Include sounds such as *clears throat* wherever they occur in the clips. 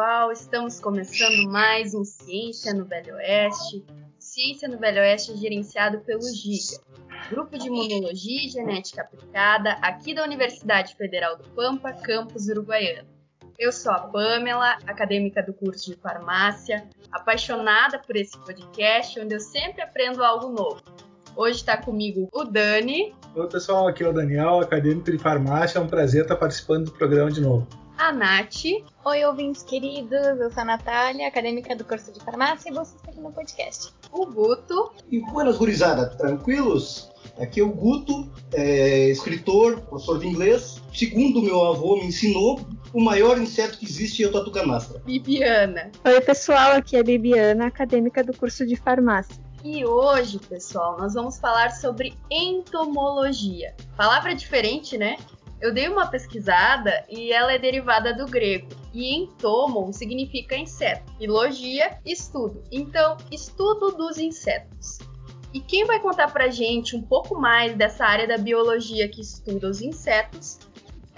Pessoal, estamos começando mais um Ciência no Velho Oeste. Ciência no Velho Oeste é gerenciado pelo GIGA, Grupo de Imunologia e Genética Aplicada, aqui da Universidade Federal do Pampa, campus uruguaiano. Eu sou a Pamela, acadêmica do curso de farmácia, apaixonada por esse podcast, onde eu sempre aprendo algo novo. Hoje está comigo o Dani. Oi, pessoal, aqui é o Daniel, acadêmico de farmácia. É um prazer estar participando do programa de novo. A Nath. Oi, ouvintes queridos. Eu sou a Natália, acadêmica do curso de farmácia, e você está aqui no podcast. O Guto. E buenas, gurizada, tranquilos? Aqui é o Guto, é, escritor, professor de inglês. Segundo meu avô me ensinou, o maior inseto que existe é o tatu canastra. Bibiana. Oi, pessoal, aqui é a Bibiana, acadêmica do curso de farmácia. E hoje, pessoal, nós vamos falar sobre entomologia. Palavra diferente, né? Eu dei uma pesquisada e ela é derivada do grego. E entomon significa inseto, e logia, estudo. Então, estudo dos insetos. E quem vai contar pra gente um pouco mais dessa área da biologia que estuda os insetos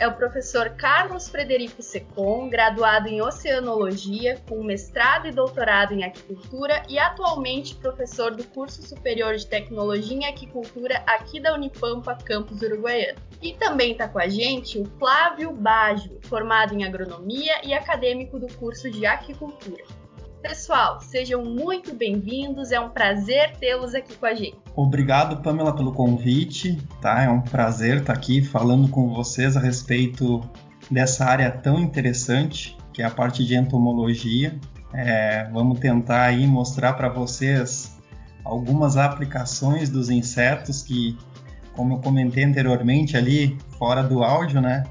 é o professor Carlos Frederico Secon, graduado em Oceanologia, com mestrado e doutorado em Aquicultura e atualmente professor do curso superior de Tecnologia em Aquicultura aqui da Unipampa, campus uruguaiano. E também está com a gente o Flávio Baggio, formado em Agronomia e acadêmico do curso de Aquicultura. Pessoal, sejam muito bem-vindos, é um prazer tê-los aqui com a gente. Obrigado, Pamela, pelo convite, tá? É um prazer estar aqui falando com vocês a respeito dessa área tão interessante, que é a parte de entomologia. É, vamos tentar aí mostrar para vocês algumas aplicações dos insetos que, como eu comentei anteriormente ali, fora do áudio, né?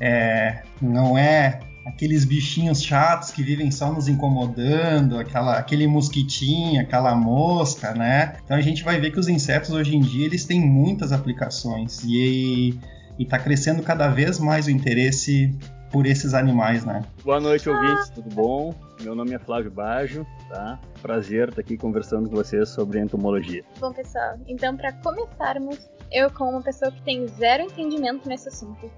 É, não é aqueles bichinhos chatos que vivem só nos incomodando, aquela, aquele mosquitinho, aquela mosca, né? Então a gente vai ver que os insetos hoje em dia eles têm muitas aplicações e está crescendo cada vez mais o interesse por esses animais, né? Boa noite, ouvintes, tudo bom? Meu nome é Flávio Baggio, tá? Prazer estar aqui conversando com vocês sobre entomologia. Bom, pessoal, então para começarmos, eu como uma pessoa que tem zero entendimento nesse assunto,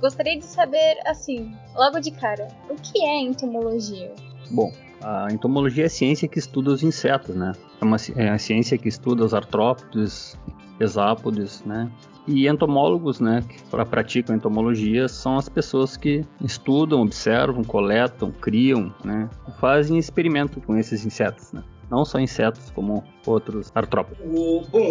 Gostaria de saber, assim, logo de cara, o que é entomologia? Bom, a entomologia é a ciência que estuda os insetos, né? É, uma, é a ciência que estuda os artrópodes, hexápodes, né? E entomólogos, né, que praticam entomologia, são as pessoas que estudam, observam, coletam, criam, né, fazem experimento com esses insetos, né? Não só insetos, como outros artrópodes. O, bom,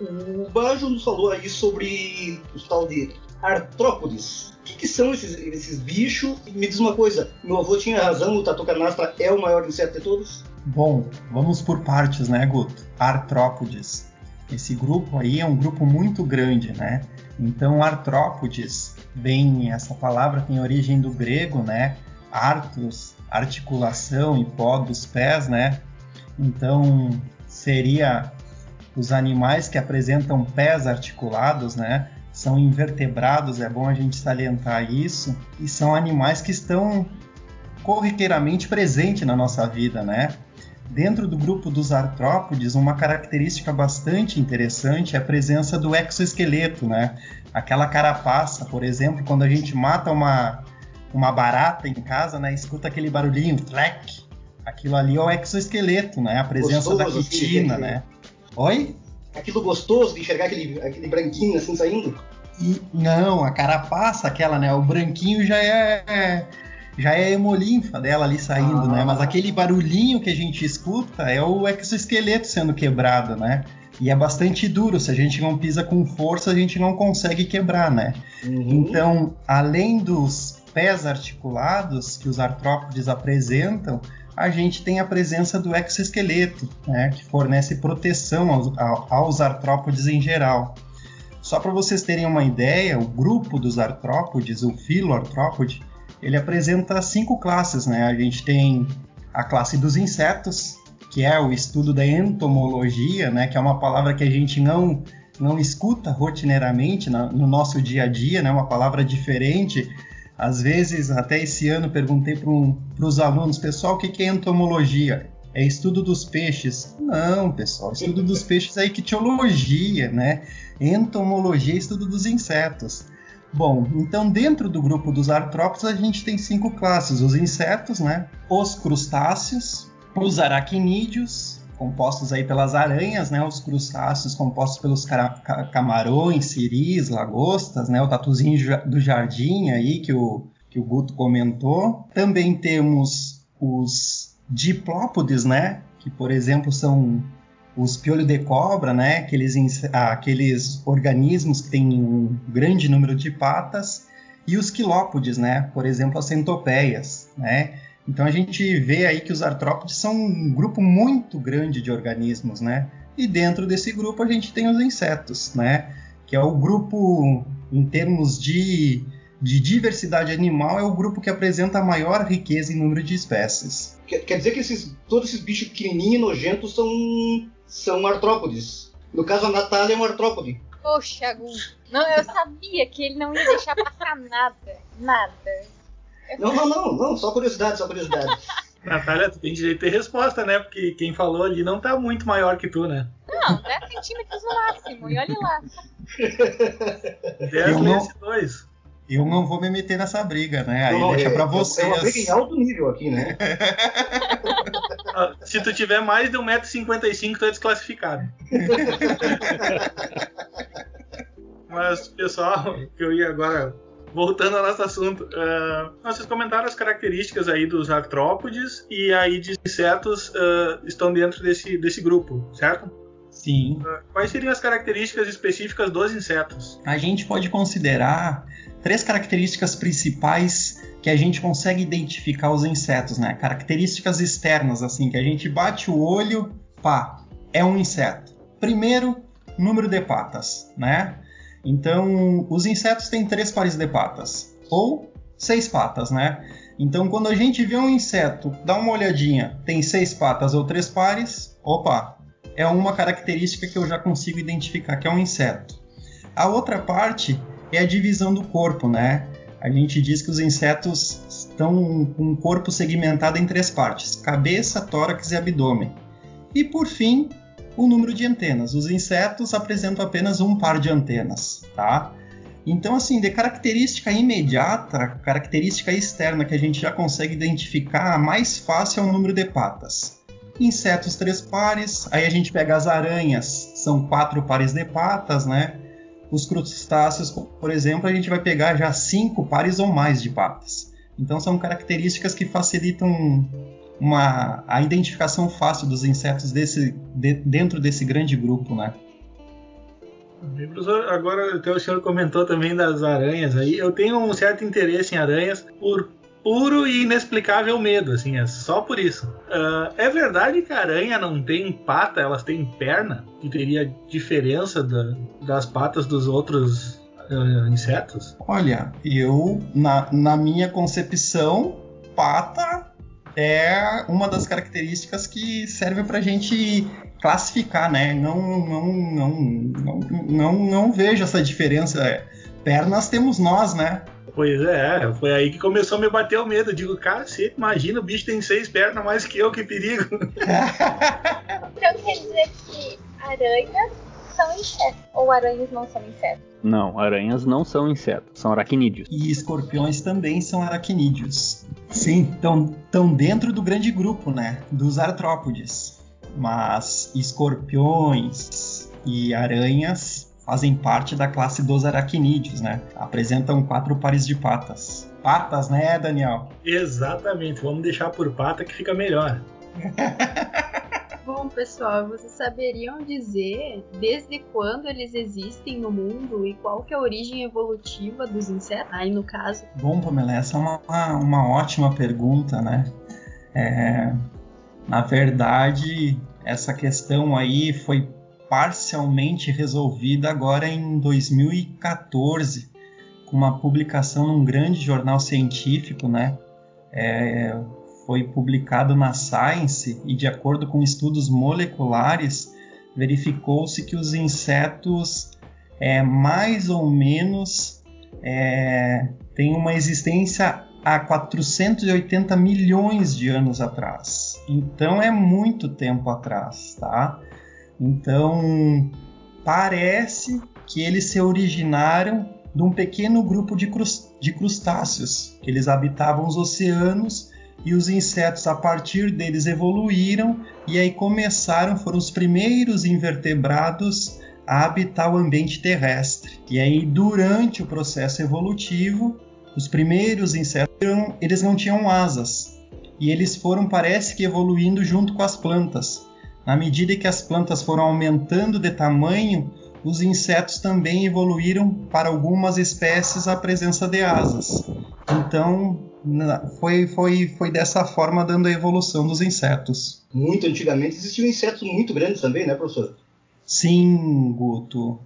o, o Bajo nos falou aí sobre o tal de artrópodes. O que, que são esses, esses bichos? Me diz uma coisa, meu avô tinha razão, o tatu canastra é o maior inseto de todos? Bom, vamos por partes, né, Guto? Artrópodes. Esse grupo aí é um grupo muito grande, né? Então, artrópodes, bem, essa palavra tem origem do grego, né? Artos, articulação e pó dos pés, né? Então, seria os animais que apresentam pés articulados, né? são invertebrados, é bom a gente salientar isso, e são animais que estão corriqueiramente presentes na nossa vida, né? Dentro do grupo dos artrópodes, uma característica bastante interessante é a presença do exoesqueleto, né? Aquela carapaça, por exemplo, quando a gente mata uma, uma barata em casa, né? Escuta aquele barulhinho, tlec. Aquilo ali é o exoesqueleto, né? A presença Gostoso, da quitina, né? Oi? aquilo gostoso de enxergar aquele, aquele branquinho assim saindo? E, não, a carapaça, aquela, né? O branquinho já é. Já é a hemolinfa dela ali saindo, ah. né? Mas aquele barulhinho que a gente escuta é o exoesqueleto sendo quebrado, né? E é bastante duro, se a gente não pisa com força, a gente não consegue quebrar, né? Uhum. Então, além dos pés articulados que os artrópodes apresentam, a gente tem a presença do exoesqueleto, né, que fornece proteção aos, aos artrópodes em geral. Só para vocês terem uma ideia, o grupo dos artrópodes, o filoartrópode, ele apresenta cinco classes, né? A gente tem a classe dos insetos, que é o estudo da entomologia, né? Que é uma palavra que a gente não não escuta rotineiramente no nosso dia a dia, né? Uma palavra diferente às vezes, até esse ano, perguntei para um, os alunos, pessoal, o que, que é entomologia? É estudo dos peixes? Não, pessoal, estudo dos *laughs* peixes é ictiologia, né? Entomologia é estudo dos insetos. Bom, então dentro do grupo dos artrópodes a gente tem cinco classes: os insetos, né? Os crustáceos, os aracnídeos, compostos aí pelas aranhas, né? Os crustáceos compostos pelos camarões, siris, lagostas, né? O tatuzinho do jardim aí que o, que o Guto comentou. Também temos os diplópodes, né? Que, por exemplo, são os piolho de cobra, né? Aqueles, aqueles organismos que têm um grande número de patas. E os quilópodes, né? Por exemplo, as centopeias, né? Então a gente vê aí que os artrópodes são um grupo muito grande de organismos, né? E dentro desse grupo a gente tem os insetos, né? Que é o grupo, em termos de, de diversidade animal, é o grupo que apresenta a maior riqueza em número de espécies. Quer, quer dizer que esses, todos esses bichos pequenininhos e nojentos são, são artrópodes. No caso, a Natália é um artrópode. Poxa, Gu. Não, eu sabia que ele não ia deixar passar nada. Nada. Não, não, não, não, só curiosidade, só curiosidade. *laughs* Natália, tu tem direito de ter resposta, né? Porque quem falou ali não tá muito maior que tu, né? Não, 10 centímetros no máximo, e olha lá. 10 vezes 2. Eu não vou me meter nessa briga, né? Aí não, deixa é, pra vocês. É uma briga em alto nível aqui, né? Se tu tiver mais de 1,55m, tu é desclassificado. *laughs* Mas, pessoal, que eu ia agora voltando ao nosso assunto, uh, vocês comentaram as características aí dos artrópodes e aí de insetos uh, estão dentro desse, desse grupo, certo? Sim. Uh, quais seriam as características específicas dos insetos? A gente pode considerar três características principais que a gente consegue identificar os insetos, né? Características externas, assim, que a gente bate o olho, pá, é um inseto. Primeiro, número de patas, né? Então, os insetos têm três pares de patas, ou seis patas, né? Então, quando a gente vê um inseto, dá uma olhadinha, tem seis patas ou três pares, opa, é uma característica que eu já consigo identificar que é um inseto. A outra parte é a divisão do corpo, né? A gente diz que os insetos estão com um corpo segmentado em três partes: cabeça, tórax e abdômen. E por fim, o número de antenas. Os insetos apresentam apenas um par de antenas, tá? Então, assim, de característica imediata, característica externa que a gente já consegue identificar, mais fácil é o número de patas. Insetos, três pares. Aí a gente pega as aranhas, são quatro pares de patas, né? Os crustáceos, por exemplo, a gente vai pegar já cinco pares ou mais de patas. Então, são características que facilitam uma, a identificação fácil dos insetos desse, de, dentro desse grande grupo, né? Professor, agora até o senhor comentou também das aranhas aí. Eu tenho um certo interesse em aranhas por puro e inexplicável medo, assim, é só por isso. Uh, é verdade que a aranha não tem pata, elas têm perna? Que teria diferença da, das patas dos outros uh, insetos? Olha, eu, na, na minha concepção, pata é uma das características que serve para a gente classificar, né? Não, não, não, não, não, não vejo essa diferença. Pernas temos nós, né? Pois é, foi aí que começou a me bater o medo. Eu digo, cara, você imagina, o bicho tem seis pernas mais que eu, que perigo. *laughs* *laughs* então quer dizer que aranhas são insetos, ou aranhas não são insetos? Não, aranhas não são insetos, são aracnídeos. E escorpiões também são aracnídeos. Sim, estão dentro do grande grupo, né? Dos artrópodes. Mas escorpiões e aranhas fazem parte da classe dos aracnídeos, né? Apresentam quatro pares de patas. Patas, né, Daniel? Exatamente, vamos deixar por pata que fica melhor. *laughs* Bom, pessoal, vocês saberiam dizer desde quando eles existem no mundo e qual que é a origem evolutiva dos insetos? Aí, no caso. Bom, Pamela, essa é uma, uma ótima pergunta, né? É, na verdade, essa questão aí foi parcialmente resolvida agora em 2014, com uma publicação num grande jornal científico, né? É, foi publicado na Science e, de acordo com estudos moleculares, verificou-se que os insetos é, mais ou menos é, têm uma existência há 480 milhões de anos atrás. Então é muito tempo atrás, tá? Então parece que eles se originaram de um pequeno grupo de, de crustáceos, que eles habitavam os oceanos e os insetos a partir deles evoluíram e aí começaram, foram os primeiros invertebrados a habitar o ambiente terrestre. E aí durante o processo evolutivo, os primeiros insetos eles não tinham asas e eles foram parece que evoluindo junto com as plantas. Na medida que as plantas foram aumentando de tamanho, os insetos também evoluíram para algumas espécies a presença de asas. Então, foi, foi, foi dessa forma dando a evolução dos insetos. Muito antigamente existiam insetos muito grandes também, né, professor? Sim, Guto.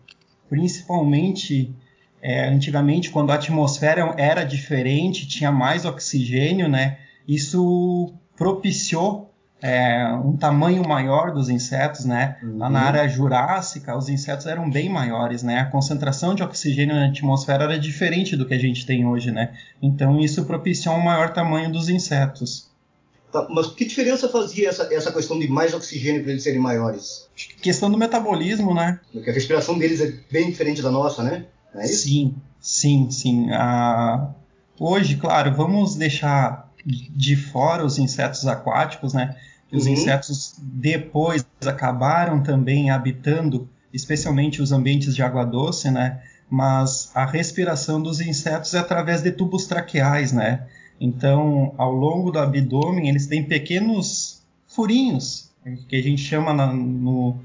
Principalmente é, antigamente, quando a atmosfera era diferente, tinha mais oxigênio, né? Isso propiciou é, um tamanho maior dos insetos, né? Uhum. Lá na área jurássica, os insetos eram bem maiores, né? A concentração de oxigênio na atmosfera era diferente do que a gente tem hoje, né? Então isso propiciou um maior tamanho dos insetos. Tá, mas que diferença fazia essa, essa questão de mais oxigênio para eles serem maiores? Questão do metabolismo, né? Porque a respiração deles é bem diferente da nossa, né? É sim, sim, sim. Ah, hoje, claro, vamos deixar de fora os insetos aquáticos, né? Os uhum. insetos depois acabaram também habitando, especialmente os ambientes de água doce, né? Mas a respiração dos insetos é através de tubos traqueais, né? Então, ao longo do abdômen, eles têm pequenos furinhos, que a gente chama na, no,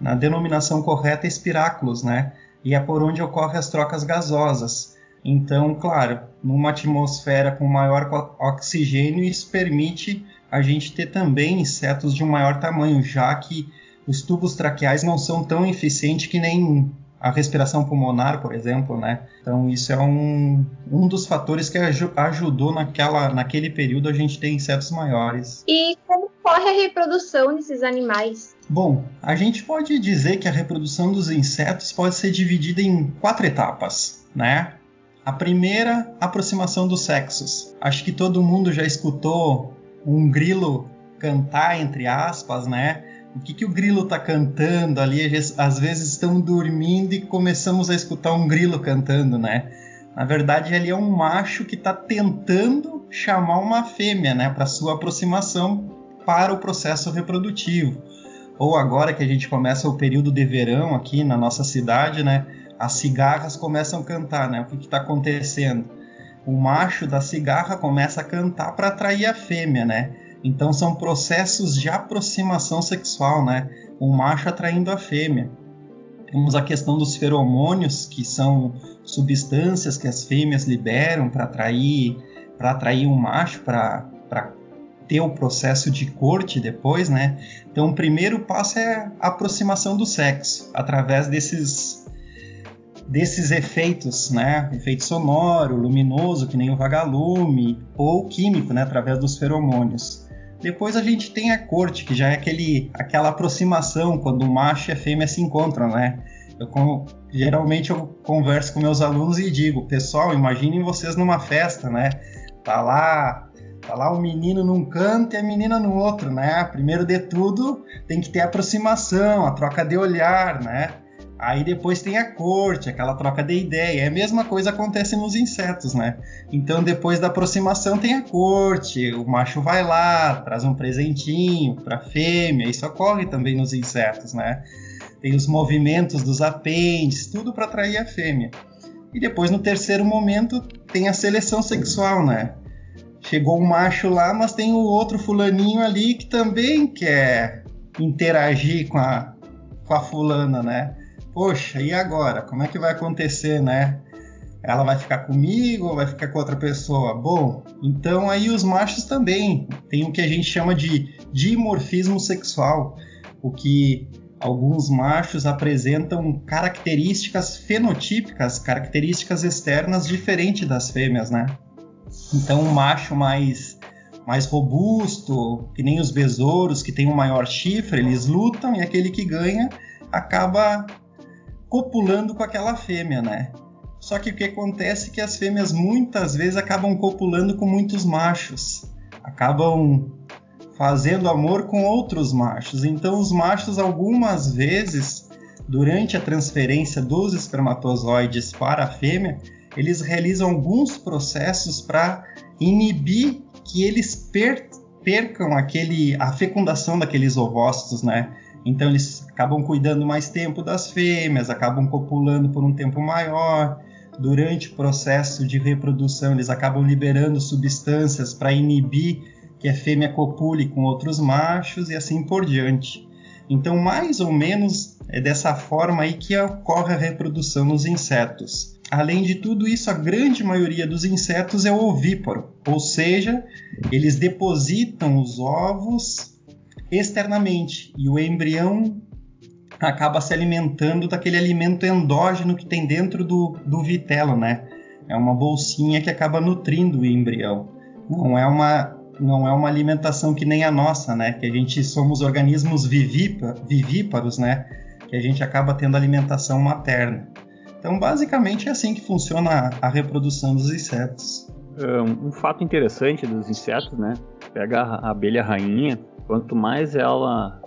na denominação correta espiráculos, né? E é por onde ocorrem as trocas gasosas. Então, claro, numa atmosfera com maior oxigênio, isso permite a gente ter também insetos de um maior tamanho, já que os tubos traqueais não são tão eficientes que nem a respiração pulmonar, por exemplo, né? Então isso é um, um dos fatores que ajudou naquela, naquele período a gente ter insetos maiores. E como ocorre a reprodução desses animais? Bom, a gente pode dizer que a reprodução dos insetos pode ser dividida em quatro etapas, né? A primeira, aproximação dos sexos. Acho que todo mundo já escutou um grilo cantar, entre aspas, né? O que, que o grilo está cantando ali? Às vezes estamos dormindo e começamos a escutar um grilo cantando, né? Na verdade, ele é um macho que está tentando chamar uma fêmea, né, para sua aproximação para o processo reprodutivo. Ou agora que a gente começa o período de verão aqui na nossa cidade, né, as cigarras começam a cantar, né? O que está acontecendo? O macho da cigarra começa a cantar para atrair a fêmea, né? Então são processos de aproximação sexual, né? O macho atraindo a fêmea. Temos a questão dos feromônios, que são substâncias que as fêmeas liberam para atrair para atrair um macho para ter o processo de corte depois, né? Então, o primeiro passo é a aproximação do sexo através desses desses efeitos, né? Efeito sonoro, luminoso, que nem o vagalume, ou químico, né? Através dos feromônios. Depois a gente tem a corte, que já é aquele, aquela aproximação quando o macho e a fêmea se encontram, né? Eu, como, geralmente eu converso com meus alunos e digo, pessoal, imaginem vocês numa festa, né? Tá lá, tá lá o menino num canto e a menina no outro, né? Primeiro de tudo, tem que ter aproximação, a troca de olhar, né? Aí depois tem a corte, aquela troca de ideia. É a mesma coisa acontece nos insetos, né? Então depois da aproximação tem a corte, o macho vai lá, traz um presentinho para fêmea. Isso ocorre também nos insetos, né? Tem os movimentos dos apêndices, tudo para atrair a fêmea. E depois no terceiro momento tem a seleção sexual, né? Chegou um macho lá, mas tem o outro fulaninho ali que também quer interagir com a, com a fulana, né? Poxa, e agora? Como é que vai acontecer, né? Ela vai ficar comigo ou vai ficar com outra pessoa? Bom, então aí os machos também têm o que a gente chama de dimorfismo sexual, o que alguns machos apresentam características fenotípicas, características externas diferentes das fêmeas, né? Então, um macho mais mais robusto, que nem os besouros, que tem um maior chifre, eles lutam e aquele que ganha acaba copulando com aquela fêmea, né? Só que o que acontece é que as fêmeas muitas vezes acabam copulando com muitos machos, acabam fazendo amor com outros machos. Então os machos algumas vezes durante a transferência dos espermatozoides para a fêmea, eles realizam alguns processos para inibir que eles per percam aquele, a fecundação daqueles ovócitos, né? Então eles acabam cuidando mais tempo das fêmeas, acabam copulando por um tempo maior. Durante o processo de reprodução, eles acabam liberando substâncias para inibir que a fêmea copule com outros machos e assim por diante. Então, mais ou menos é dessa forma aí que ocorre a reprodução nos insetos. Além de tudo isso, a grande maioria dos insetos é ovíparo, ou seja, eles depositam os ovos externamente e o embrião acaba se alimentando daquele alimento endógeno que tem dentro do, do vitelo, né? É uma bolsinha que acaba nutrindo o embrião. Não é uma não é uma alimentação que nem a nossa, né? Que a gente somos organismos vivíparos, né? Que a gente acaba tendo alimentação materna. Então, basicamente, é assim que funciona a reprodução dos insetos. Um fato interessante dos insetos, né? Pega a abelha rainha, quanto mais ela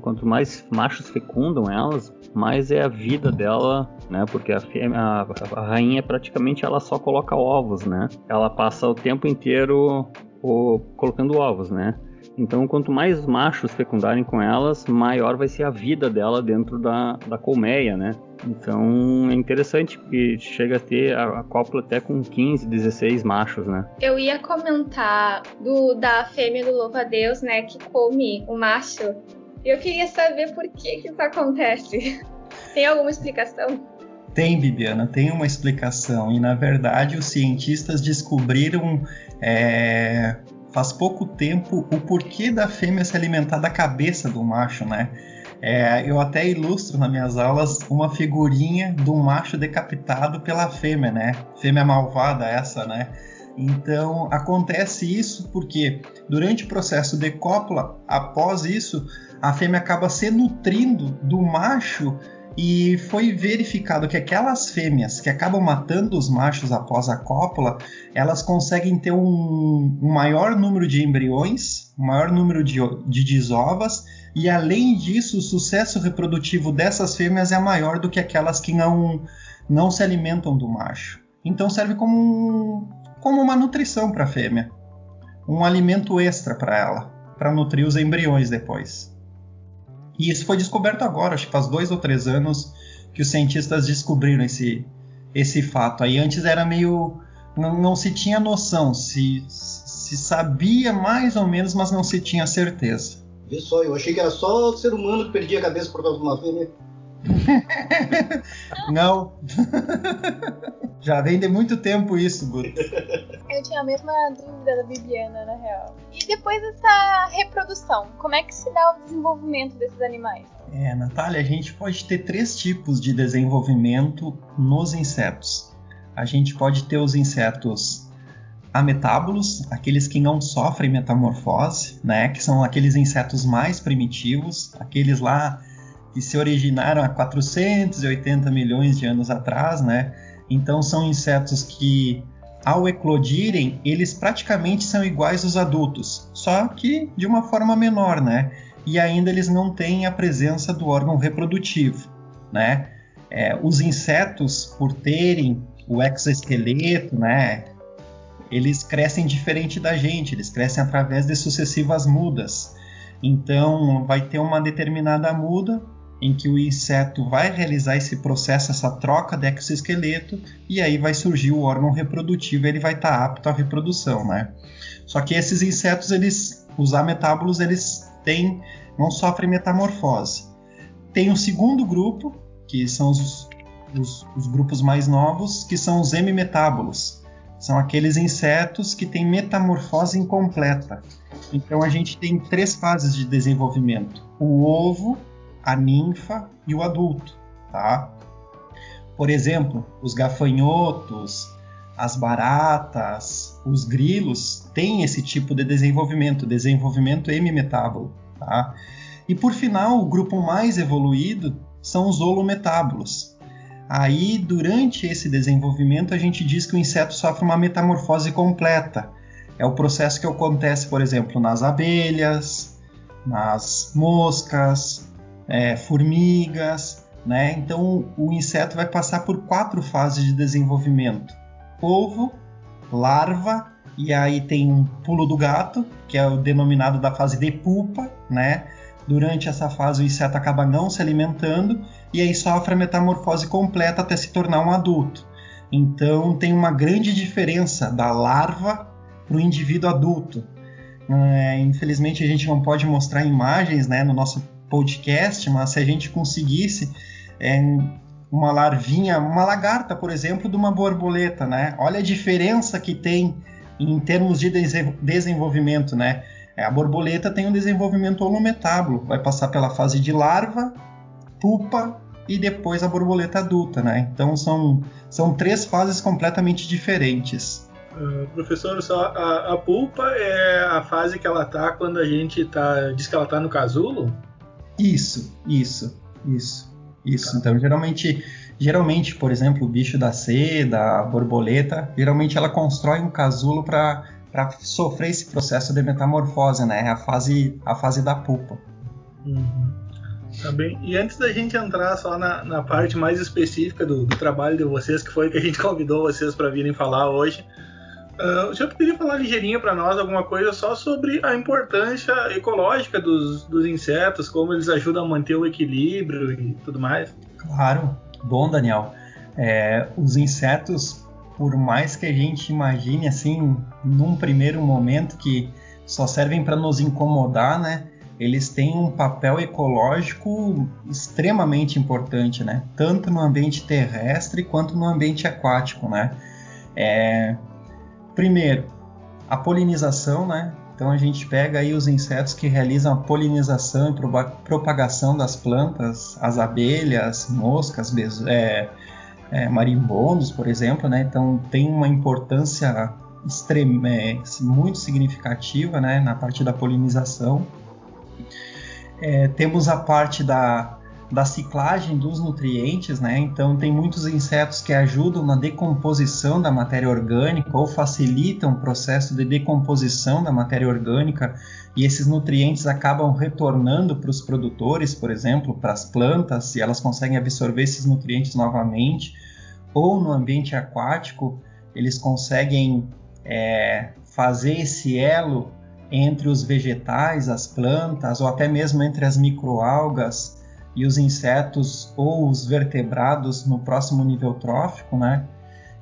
quanto mais machos fecundam elas, mais é a vida dela, né? Porque a, a, a, rainha praticamente ela só coloca ovos, né? Ela passa o tempo inteiro o, colocando ovos, né? Então, quanto mais machos fecundarem com elas, maior vai ser a vida dela dentro da, da colmeia, né? Então é interessante porque chega a ter a, a cópula até com 15, 16 machos, né? Eu ia comentar do da fêmea do louva-a-Deus, né, que come o macho. Eu queria saber por que que isso acontece. *laughs* Tem alguma explicação? Tem, Bibiana, tem uma explicação. E na verdade os cientistas descobriram é, faz pouco tempo o porquê da fêmea se alimentar da cabeça do macho, né? É, eu até ilustro nas minhas aulas uma figurinha do macho decapitado pela fêmea, né? Fêmea malvada essa, né? Então acontece isso porque durante o processo de cópula, após isso, a fêmea acaba se nutrindo do macho e foi verificado que aquelas fêmeas que acabam matando os machos após a cópula, elas conseguem ter um, um maior número de embriões, um maior número de, de desovas, e além disso, o sucesso reprodutivo dessas fêmeas é maior do que aquelas que não, não se alimentam do macho. Então serve como, um, como uma nutrição para a fêmea, um alimento extra para ela, para nutrir os embriões depois. E isso foi descoberto agora, acho que faz dois ou três anos que os cientistas descobriram esse, esse fato. Aí antes era meio. Não, não se tinha noção, se, se sabia mais ou menos, mas não se tinha certeza. Vê só, eu achei que era só o ser humano que perdia a cabeça por causa de uma fêmea. *laughs* Não. Já vem de muito tempo isso, Guto. Eu tinha a mesma dúvida da Bibiana, na real. E depois dessa reprodução, como é que se dá o desenvolvimento desses animais? É, Natália, a gente pode ter três tipos de desenvolvimento nos insetos. A gente pode ter os insetos ametábulos, aqueles que não sofrem metamorfose, né, que são aqueles insetos mais primitivos, aqueles lá que se originaram há 480 milhões de anos atrás, né? Então são insetos que ao eclodirem, eles praticamente são iguais aos adultos, só que de uma forma menor, né? E ainda eles não têm a presença do órgão reprodutivo, né? É, os insetos, por terem o exoesqueleto, né? Eles crescem diferente da gente, eles crescem através de sucessivas mudas. Então, vai ter uma determinada muda em que o inseto vai realizar esse processo, essa troca de exoesqueleto, e aí vai surgir o órgão reprodutivo, ele vai estar tá apto à reprodução, né? Só que esses insetos, eles, os ametábulos, eles têm, não sofrem metamorfose. Tem um segundo grupo, que são os, os, os grupos mais novos, que são os hemimetábulos. São aqueles insetos que têm metamorfose incompleta. Então a gente tem três fases de desenvolvimento: o ovo, a ninfa e o adulto, tá? Por exemplo, os gafanhotos, as baratas, os grilos têm esse tipo de desenvolvimento, desenvolvimento hemimetábulo, tá? E por final, o grupo mais evoluído são os holometábulos. Aí, durante esse desenvolvimento, a gente diz que o inseto sofre uma metamorfose completa. É o processo que acontece, por exemplo, nas abelhas, nas moscas, é, formigas, né? Então o inseto vai passar por quatro fases de desenvolvimento: ovo, larva, e aí tem um pulo do gato, que é o denominado da fase de pupa, né? Durante essa fase o inseto acaba não se alimentando e aí sofre a metamorfose completa até se tornar um adulto. Então tem uma grande diferença da larva para o indivíduo adulto. É, infelizmente a gente não pode mostrar imagens né, no nosso podcast, mas se a gente conseguisse é, uma larvinha, uma lagarta, por exemplo, de uma borboleta, né? Olha a diferença que tem em termos de desenvolvimento, né? É, a borboleta tem um desenvolvimento holometábulo, vai passar pela fase de larva, pupa e depois a borboleta adulta, né? Então são, são três fases completamente diferentes. Uh, professor, só a, a, pulpa é a fase que ela tá quando a gente tá, diz que ela tá no casulo? Isso, isso, isso, isso. Tá. Então geralmente, geralmente, por exemplo, o bicho da seda, a borboleta, geralmente ela constrói um casulo para para sofrer esse processo de metamorfose, né? A fase, a fase da pulpa. Uhum. Tá bem. E antes da gente entrar só na, na parte mais específica do, do, trabalho de vocês, que foi que a gente *laughs* convidou vocês para virem falar hoje, uh, o senhor poderia falar ligeirinho para nós alguma coisa só sobre a importância ecológica dos, dos insetos, como eles ajudam a manter o equilíbrio e tudo mais? Claro. Bom, Daniel. É, os insetos por mais que a gente imagine assim, num primeiro momento que só servem para nos incomodar, né? Eles têm um papel ecológico extremamente importante, né? Tanto no ambiente terrestre quanto no ambiente aquático, né? É... Primeiro, a polinização, né? Então a gente pega aí os insetos que realizam a polinização e propagação das plantas, as abelhas, moscas, é, é, marimbondos, por exemplo, né? Então tem uma importância extrema, é, muito significativa, né? Na parte da polinização. É, temos a parte da, da ciclagem dos nutrientes, né? Então tem muitos insetos que ajudam na decomposição da matéria orgânica ou facilitam o processo de decomposição da matéria orgânica e esses nutrientes acabam retornando para os produtores, por exemplo, para as plantas, e elas conseguem absorver esses nutrientes novamente, ou no ambiente aquático, eles conseguem é, fazer esse elo entre os vegetais, as plantas, ou até mesmo entre as microalgas e os insetos ou os vertebrados no próximo nível trófico, né?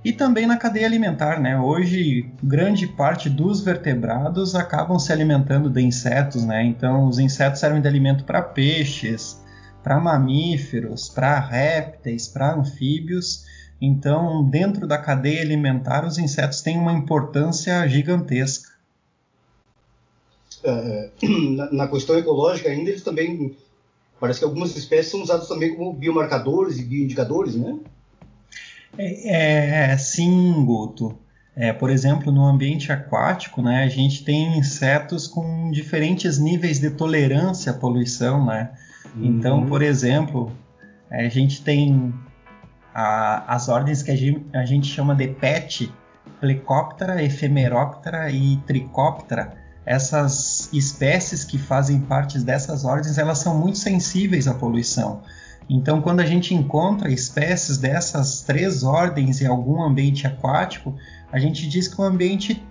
e também na cadeia alimentar. Né? Hoje, grande parte dos vertebrados acabam se alimentando de insetos, né? então os insetos servem de alimento para peixes, para mamíferos, para répteis, para anfíbios. Então, dentro da cadeia alimentar, os insetos têm uma importância gigantesca. É, *clears throat* na, questão ecológica ainda, eles também parece que algumas espécies são usadas também como biomarcadores e bioindicadores, né? É, é, sim, Guto. É, por exemplo, no ambiente aquático, né, a gente tem insetos com diferentes níveis de tolerância à poluição, né? Uhum. Então, por exemplo, a gente tem a, as ordens que a gente, a gente, chama de PET, Plecóptera, Efemeróptera e Tricóptera. Essas espécies que fazem parte dessas ordens, elas são muito sensíveis à poluição. Então, quando a gente encontra espécies dessas três ordens em algum ambiente aquático, a gente diz que o ambiente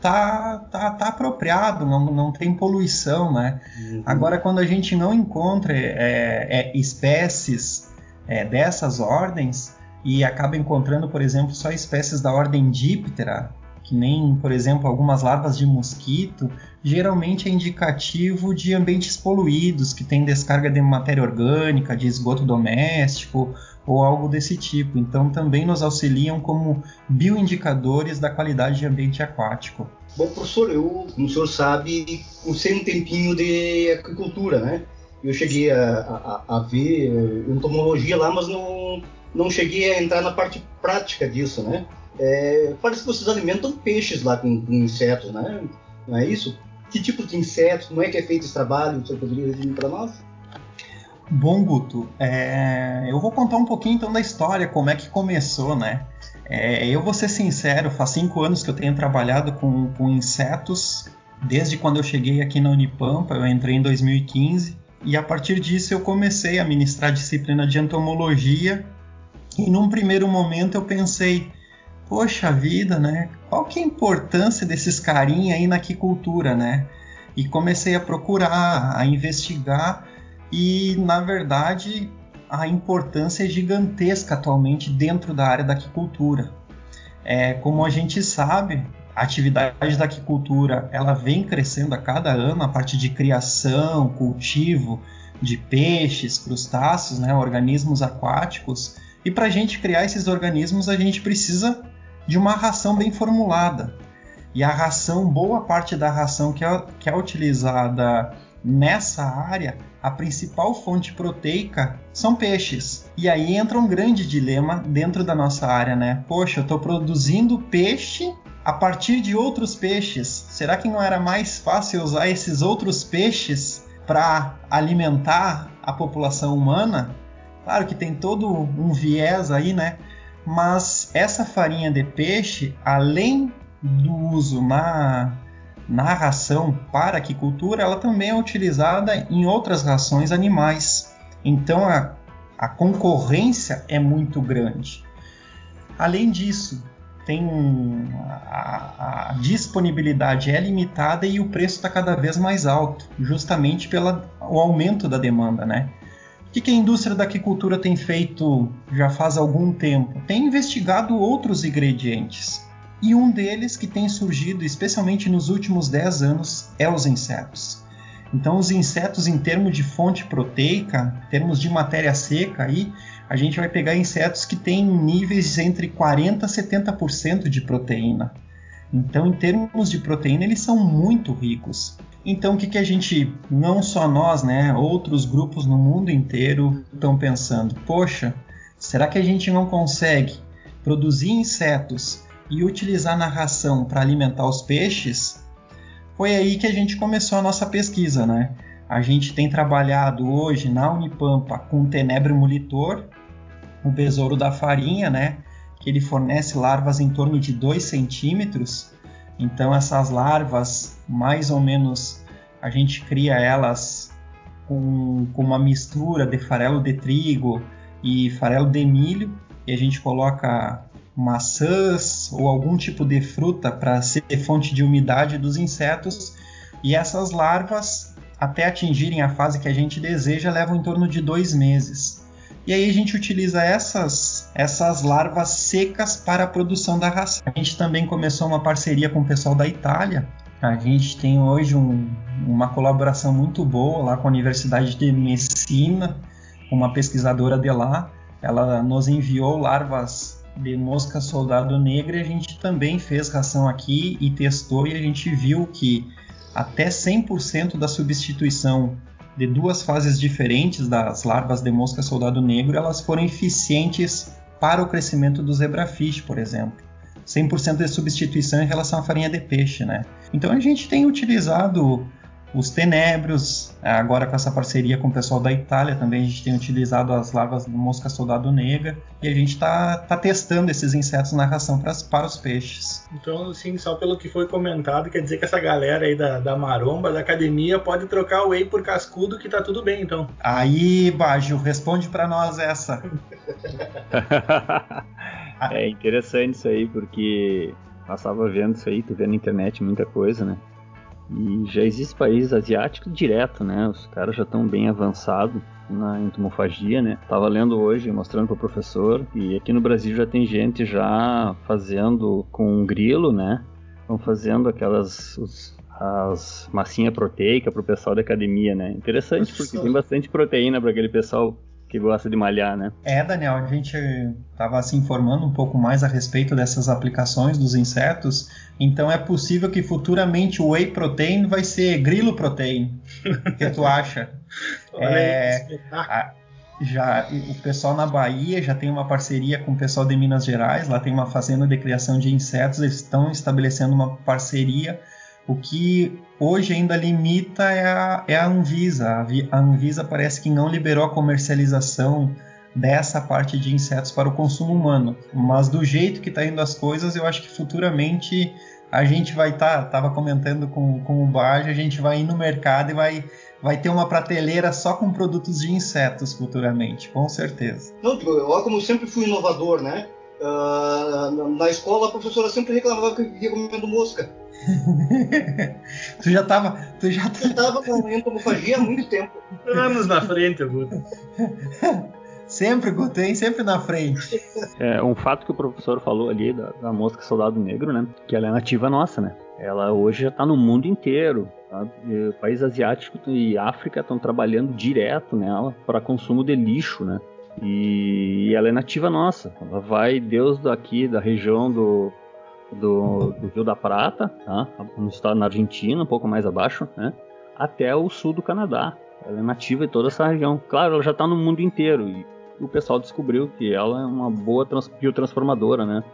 tá, tá, tá apropriado, não, não tem poluição, né? Uhum. Agora, quando a gente não encontra é, é, espécies é, dessas ordens e acaba encontrando, por exemplo, só espécies da ordem Diptera, que nem, por exemplo, algumas larvas de mosquito, geralmente é indicativo de ambientes poluídos, que tem descarga de matéria orgânica, de esgoto doméstico ou algo desse tipo. Então também nos auxiliam como bioindicadores da qualidade de ambiente aquático. Bom, professor, eu, como o senhor sabe, cursei um tempinho de agricultura, né? Eu cheguei a, a, a ver entomologia lá, mas não, não cheguei a entrar na parte prática disso, né? É, parece que vocês alimentam peixes lá com, com, insetos, né? Não é isso? Que tipo de insetos? Como é que é feito esse trabalho? Você poderia resumir para nós? Bom, Guto, é, eu vou contar um pouquinho então da história, como é que começou, né? É, eu vou ser sincero, faz cinco anos que eu tenho trabalhado com, com insetos, desde quando eu cheguei aqui na Unipampa, eu entrei em 2015, e a partir disso eu comecei a ministrar disciplina de entomologia e num primeiro momento eu pensei, poxa vida, né? Qual que é a importância desses carinha aí na aquicultura, né? E comecei a procurar, a investigar e na verdade a importância é gigantesca atualmente dentro da área da aquicultura. É, como a gente sabe, a atividade da aquicultura ela vem crescendo a cada ano, a parte de criação, cultivo de peixes, crustáceos, né, organismos aquáticos. E para a gente criar esses organismos, a gente precisa de uma ração bem formulada. E a ração, boa parte da ração que é, que é utilizada nessa área, a principal fonte proteica são peixes. E aí entra um grande dilema dentro da nossa área, né? Poxa, eu estou produzindo peixe a partir de outros peixes. Será que não era mais fácil usar esses outros peixes para alimentar a população humana? Claro que tem todo um viés aí, né? Mas essa farinha de peixe, além do uso na, na ração para aquicultura, ela também é utilizada em outras rações animais. Então a, a concorrência é muito grande. Além disso, tem a, a, disponibilidade é limitada e o preço está cada vez mais alto, justamente pelo aumento da demanda, né? O que, que a indústria da aquicultura tem feito já faz algum tempo? Tem investigado outros ingredientes. E um deles que tem surgido, especialmente nos últimos 10 anos, é os insetos. Então, os insetos, em termos de fonte proteica, em termos de matéria seca, aí, a gente vai pegar insetos que têm níveis entre 40% a 70% de proteína. Então, em termos de proteína, eles são muito ricos. Então, o que, que a gente, não só nós, né, outros grupos no mundo inteiro estão pensando? Poxa, será que a gente não consegue produzir insetos e utilizar na ração para alimentar os peixes? Foi aí que a gente começou a nossa pesquisa, né? A gente tem trabalhado hoje na Unipampa com o Tenebre molitor, o besouro da farinha, né? Que ele fornece larvas em torno de 2 centímetros. Então essas larvas, mais ou menos, a gente cria elas com, com uma mistura de farelo de trigo e farelo de milho e a gente coloca maçãs ou algum tipo de fruta para ser fonte de umidade dos insetos e essas larvas até atingirem a fase que a gente deseja levam em torno de dois meses. E aí a gente utiliza essas, essas larvas secas para a produção da ração. A gente também começou uma parceria com o pessoal da Itália. A gente tem hoje um, uma colaboração muito boa lá com a Universidade de Messina, uma pesquisadora de lá. Ela nos enviou larvas de mosca soldado negra e a gente também fez ração aqui e testou e a gente viu que até 100% da substituição de duas fases diferentes das larvas de mosca soldado negro, elas foram eficientes para o crescimento do zebrafish, por exemplo. 100% de substituição em relação à farinha de peixe, né? Então a gente tem utilizado os tenébrios, agora com essa parceria com o pessoal da Itália também a gente tem utilizado as larvas de mosca soldado negra e a gente está tá testando esses insetos na ração pra, para os peixes. Então, assim, só pelo que foi comentado, quer dizer que essa galera aí da, da maromba, da academia, pode trocar o whey por cascudo que tá tudo bem, então. Aí, Bajo, responde para nós essa. *laughs* é interessante isso aí, porque passava vendo isso aí, tu vê na internet muita coisa, né? E já existe países asiáticos direto, né? Os caras já estão bem avançados na entomofagia, né? Tava lendo hoje, mostrando para o professor, e aqui no Brasil já tem gente já fazendo com grilo, né? Estão fazendo aquelas os, as massinha proteica para o pessoal da academia, né? Interessante porque tem bastante proteína para aquele pessoal que gosta de malhar, né? É, Daniel, a gente estava se informando um pouco mais a respeito dessas aplicações dos insetos, então é possível que futuramente o whey protein vai ser grilo protein. O que tu acha? *laughs* é, a, já o pessoal na Bahia já tem uma parceria com o pessoal de Minas Gerais, lá tem uma fazenda de criação de insetos, eles estão estabelecendo uma parceria o que hoje ainda limita é a, é a Anvisa. A Anvisa parece que não liberou a comercialização dessa parte de insetos para o consumo humano. Mas do jeito que está indo as coisas, eu acho que futuramente a gente vai estar, tá, estava comentando com, com o Baj, a gente vai ir no mercado e vai vai ter uma prateleira só com produtos de insetos futuramente, com certeza. Não, tipo, olha como eu sempre fui inovador, né? Uh, na escola a professora sempre reclamava que eu vivia comendo mosca. *laughs* tu já tava. Tu já, eu tava com entomofagia há muito tempo. Anos na frente, Guto. *laughs* sempre, Guto, hein? Sempre na frente. É, um fato que o professor falou ali da, da mosca soldado negro, né? Que ela é nativa nossa, né? Ela hoje já tá no mundo inteiro. Tá? Países asiáticos e África estão trabalhando direto nela para consumo de lixo, né? E ela é nativa nossa. Ela vai Deus daqui da região do, do, do Rio da Prata, tá? no estado na Argentina, um pouco mais abaixo, né? até o sul do Canadá. Ela é nativa de toda essa região. Claro, ela já está no mundo inteiro e o pessoal descobriu que ela é uma boa trans, biotransformadora, né?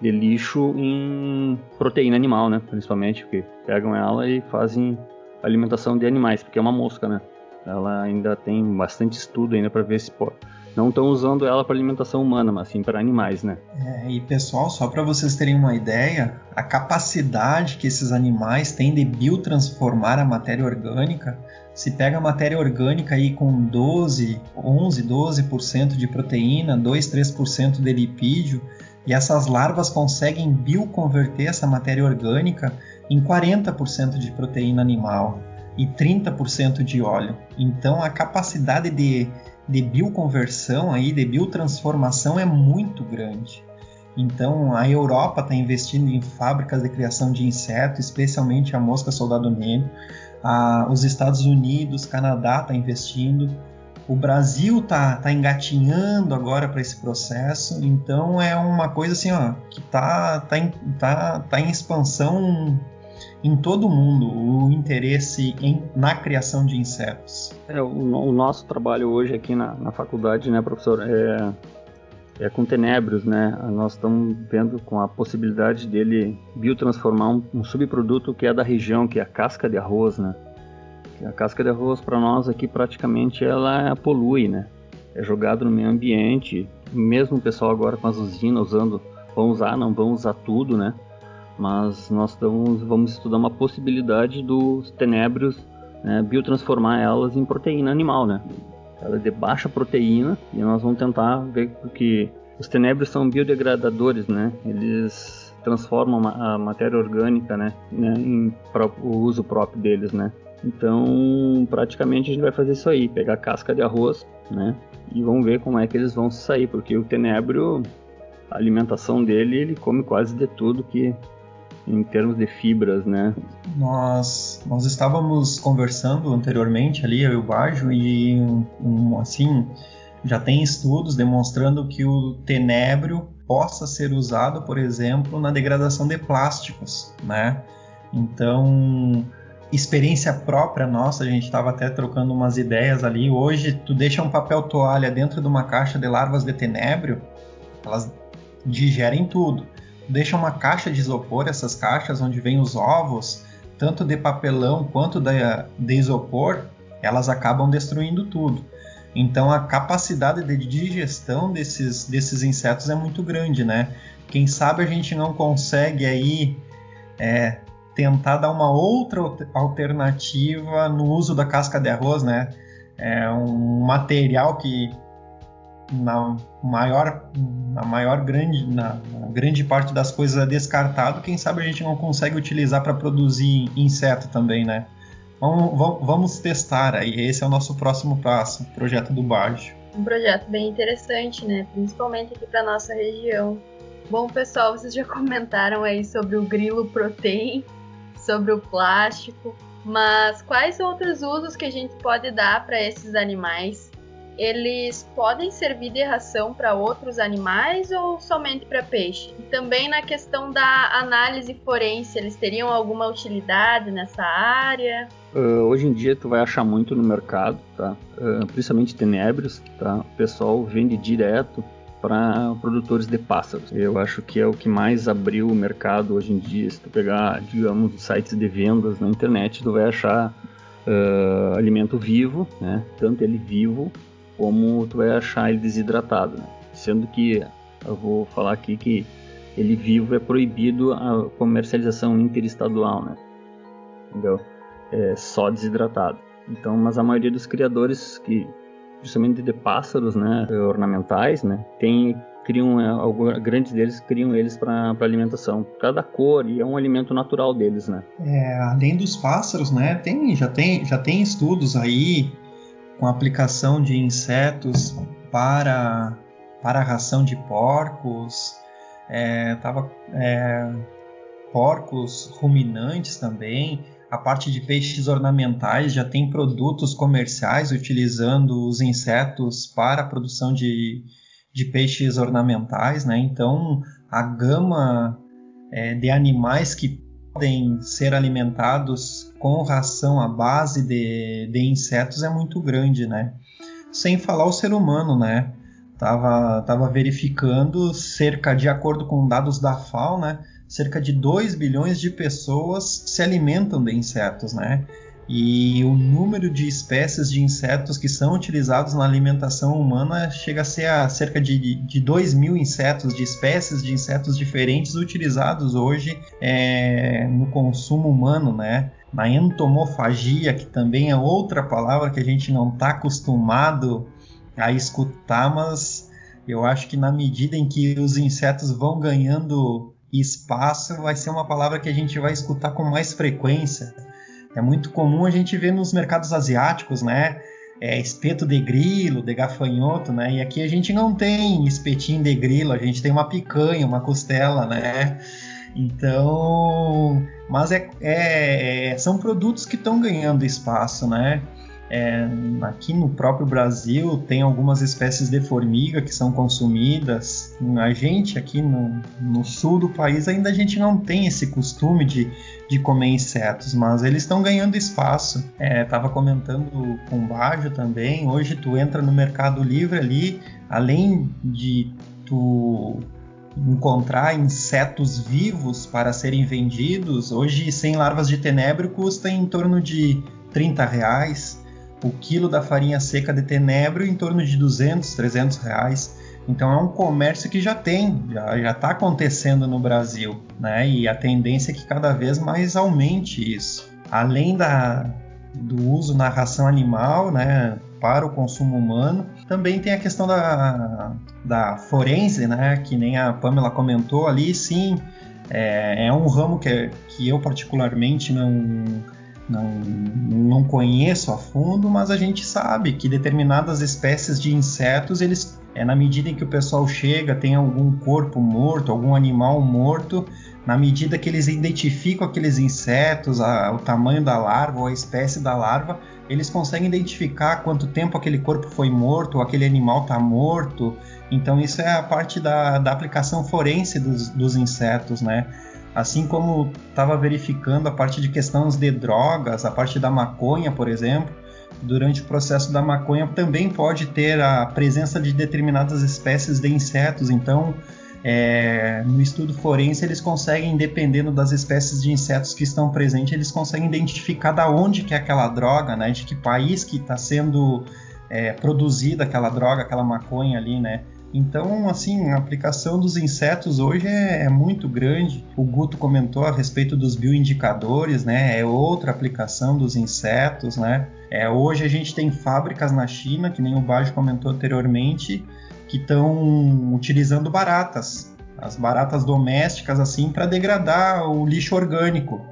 De lixo em proteína animal, né? Principalmente, porque pegam ela e fazem alimentação de animais, porque é uma mosca, né? Ela ainda tem bastante estudo ainda para ver se pode não estão usando ela para alimentação humana, mas sim para animais, né? É, e pessoal, só para vocês terem uma ideia, a capacidade que esses animais têm de biotransformar a matéria orgânica, se pega matéria orgânica aí com 12, 11, 12% de proteína, 2, 3% de lipídio, e essas larvas conseguem bioconverter essa matéria orgânica em 40% de proteína animal e 30% de óleo. Então a capacidade de de bioconversão aí, de biotransformação é muito grande. Então a Europa está investindo em fábricas de criação de insetos, especialmente a mosca soldado negro. Ah, os Estados Unidos, Canadá está investindo. O Brasil está tá engatinhando agora para esse processo. Então é uma coisa assim, ó, que está tá em, tá, tá em expansão em todo o mundo o interesse em, na criação de insetos. É, o, o, nosso trabalho hoje aqui na, na faculdade, né, professor, é, é com tenébrios, né? Nós estamos vendo com a possibilidade dele biotransformar um, um subproduto que é da região, que é a casca de arroz, né? A casca de arroz para nós aqui praticamente ela polui, né? É jogado no meio ambiente. Mesmo o pessoal agora com as usinas usando, vão usar, não vão usar tudo, né? mas nós estamos, vamos estudar uma possibilidade dos tenébrios né, biotransformar elas em proteína animal, né? Ela é de baixa proteína e nós vamos tentar ver porque os tenébrios são biodegradadores, né? Eles transformam a matéria orgânica, né, né em o uso próprio deles, né? Então, praticamente a gente vai fazer isso aí, pegar casca de arroz, né? E vamos ver como é que eles vão se sair, porque o tenébrio, a alimentação dele, ele come quase de tudo que em termos de fibras, né? Nós, nós estávamos conversando anteriormente ali, eu e o Bajo, e um, assim, já tem estudos demonstrando que o tenébrio possa ser usado, por exemplo, na degradação de plásticos, né? Então, experiência própria nossa, a gente estava até trocando umas ideias ali. Hoje, tu deixa um papel toalha dentro de uma caixa de larvas de tenébrio, elas digerem tudo deixa uma caixa de isopor, essas caixas onde vem os ovos, tanto de papelão quanto de, de isopor, elas acabam destruindo tudo. Então a capacidade de digestão desses, desses insetos é muito grande, né? Quem sabe a gente não consegue aí é, tentar dar uma outra alternativa no uso da casca de arroz, né? É um material que na maior, na maior grande, na, na, grande parte das coisas é descartado, quem sabe a gente não consegue utilizar para produzir inseto também, né? Vamos, vamos, vamos, testar aí, esse é o nosso próximo passo, projeto do Bajo. Um projeto bem interessante, né? Principalmente aqui para nossa região. Bom, pessoal, vocês já comentaram aí sobre o grilo protein, sobre o plástico, mas quais outros usos que a gente pode dar para esses animais eles podem servir de ração para outros animais ou somente para peixe? E também na questão da análise forense, eles teriam alguma utilidade nessa área? Uh, hoje em dia tu vai achar muito no mercado, tá? Uh, principalmente tenébrios, tá? O pessoal vende direto para produtores de pássaros. Eu acho que é o que mais abriu o mercado hoje em dia. Se tu pegar, digamos, sites de vendas na internet, tu vai achar uh, alimento vivo, né? Tanto ele vivo como tu vai achar ele desidratado. Né? Sendo que eu vou falar aqui que ele vivo é proibido a comercialização interestadual, né? Entendeu? É só desidratado. Então, mas a maioria dos criadores que justamente de pássaros, né, ornamentais, né, tem criam é, grandes deles criam eles para alimentação, por causa da cor e é um alimento natural deles, né? É, além dos pássaros, né, tem já tem já tem estudos aí com aplicação de insetos para para a ração de porcos, é, tava é, porcos ruminantes também. A parte de peixes ornamentais já tem produtos comerciais utilizando os insetos para a produção de, de peixes ornamentais, né? Então a gama é, de animais que podem ser alimentados com ração à base de, de insetos é muito grande, né? Sem falar o ser humano, né? Tava, tava verificando cerca, de acordo com dados da FAO, né? Cerca de 2 bilhões de pessoas se alimentam de insetos, né? E o número de espécies de insetos que são utilizados na alimentação humana chega a ser a cerca de, de 2 mil insetos, de espécies de insetos diferentes utilizados hoje é, no consumo humano, né? Na entomofagia, que também é outra palavra que a gente não está acostumado a escutar, mas eu acho que na medida em que os insetos vão ganhando espaço, vai ser uma palavra que a gente vai escutar com mais frequência é muito comum a gente ver nos mercados asiáticos, né? É, espeto de grilo, de gafanhoto, né? E aqui a gente não tem espetinho de grilo, a gente tem uma picanha, uma costela, né? Então, mas é, é são produtos que estão ganhando espaço, né? É, aqui no próprio Brasil tem algumas espécies de formiga que são consumidas. A gente aqui no, no sul do país ainda a gente não tem esse costume de, de comer insetos, mas eles estão ganhando espaço. É, comentando com o Bajo também. Hoje tu entra no Mercado Livre ali, além de tu encontrar insetos vivos para serem vendidos, hoje sem larvas de tenebro custa em torno de 30 reais o quilo da farinha seca de tenebro em torno de 200, 300 reais. Então é um comércio que já tem, já está acontecendo no Brasil, né? E a tendência é que cada vez mais aumente isso. Além da, do uso na ração animal, né? Para o consumo humano, também tem a questão da, da forense, né? Que nem a Pamela comentou ali, sim. É, é um ramo que, que eu particularmente não não, não conheço a fundo, mas a gente sabe que determinadas espécies de insetos, eles, é na medida em que o pessoal chega, tem algum corpo morto, algum animal morto, na medida que eles identificam aqueles insetos, a, o tamanho da larva ou a espécie da larva, eles conseguem identificar quanto tempo aquele corpo foi morto, ou aquele animal está morto. Então isso é a parte da, da aplicação forense dos, dos insetos, né? Assim como estava verificando a parte de questões de drogas, a parte da maconha, por exemplo, durante o processo da maconha também pode ter a presença de determinadas espécies de insetos. Então, é, no estudo forense, eles conseguem, dependendo das espécies de insetos que estão presentes, eles conseguem identificar da onde que é aquela droga, né? De que país que está sendo é, produzida aquela droga, aquela maconha ali, né? Então, assim, a aplicação dos insetos hoje é, é, muito grande. O Guto comentou a respeito dos bioindicadores, né? É outra aplicação dos insetos, né? É, hoje a gente tem fábricas na China, que nem o Bajo comentou anteriormente, que estão utilizando baratas, as baratas domésticas, assim, para degradar o lixo orgânico.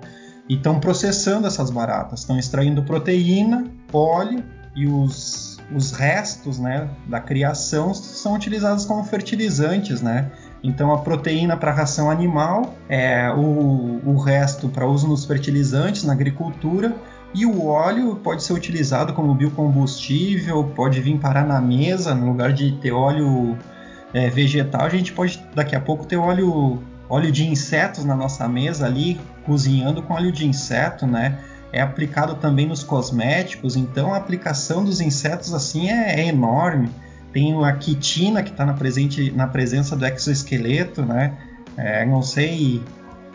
E estão processando essas baratas, estão extraindo proteína, óleo e os os restos né, da criação são utilizados como fertilizantes, né? Então a proteína para ração animal, é, o, o resto para uso nos fertilizantes, na agricultura, e o óleo pode ser utilizado como biocombustível, pode vir parar na mesa, no lugar de ter óleo é, vegetal, a gente pode daqui a pouco ter óleo, óleo de insetos na nossa mesa ali, cozinhando com óleo de inseto, né? é aplicado também nos cosméticos, então a aplicação dos insetos assim é, é enorme. Tem a quitina que está na, na presença do exoesqueleto, né? É, não sei,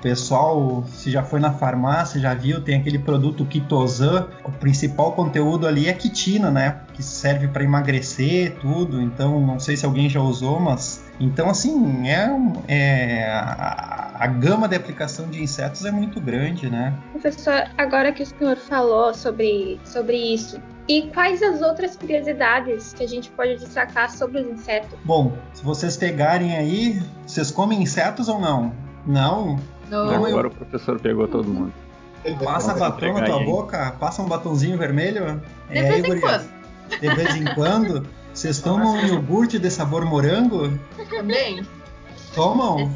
pessoal, se já foi na farmácia, já viu, tem aquele produto Kitosan, o principal conteúdo ali é quitina, né? Que serve para emagrecer, tudo. Então, não sei se alguém já usou, mas então assim é, é a, a gama de aplicação de insetos é muito grande, né? Professor, agora que o senhor falou sobre, sobre isso, e quais as outras curiosidades que a gente pode destacar sobre os insetos? Bom, se vocês pegarem aí, vocês comem insetos ou não? Não? Não. Não, eu- Agora o professor pegou todo mundo. Passa batom na tua aí. boca? Passa um batonzinho vermelho? De É, vez em quando. De vez em quando? Vocês *laughs* tomam um iogurte de sabor morango? Também. Tomam?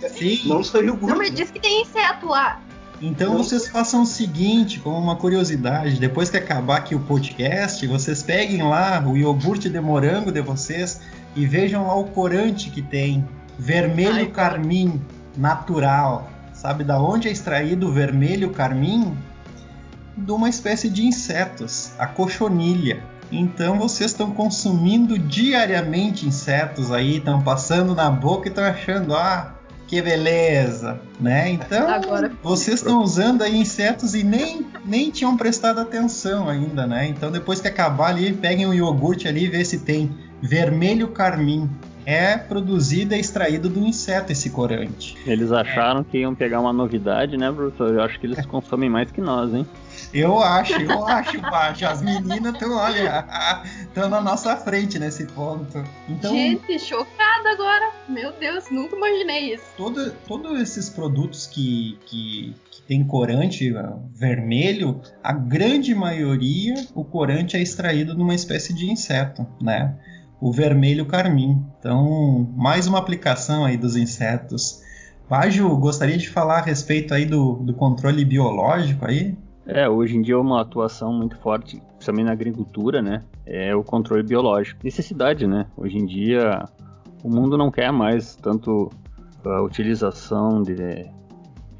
Necessite. Sim. Não saiu Não me diz que tem inseto lá. Então vocês façam o seguinte, como uma curiosidade, depois que acabar aqui o podcast, vocês peguem lá o iogurte de morango de vocês e vejam lá o corante que tem, vermelho Ai, carmim natural. Sabe da onde é extraído o vermelho carmim? De uma espécie de insetos, a cochonilha. Então vocês estão consumindo diariamente insetos aí, estão passando na boca e estão achando, ah, que beleza, né? Então Agora- vocês estão usando aí insetos e nem, nem tinham prestado atenção ainda, né? Então depois que acabar ali, peguem um iogurte ali e vê se tem vermelho carmim. É produzido e extraído do inseto esse corante. Eles acharam que iam pegar uma novidade, né, professor? Eu acho que eles consomem mais que nós, hein? Eu acho, eu acho, Baixo. As meninas estão, olha, estão na nossa frente nesse ponto. Então, Gente, chocada agora. Meu Deus, nunca imaginei isso. todo, todos esses produtos que, que, que tem corante ah, vermelho, a grande maioria, o corante é extraído de uma espécie de inseto, né? O vermelho carmim. Então, mais uma aplicação aí dos insetos. Bajo, gostaria de falar a respeito aí do, do controle biológico aí? É, hoje em dia uma atuação muito forte, principalmente na agricultura, né? É o controle biológico. Necessidade, né? Hoje em dia o mundo não quer mais tanto a utilização de,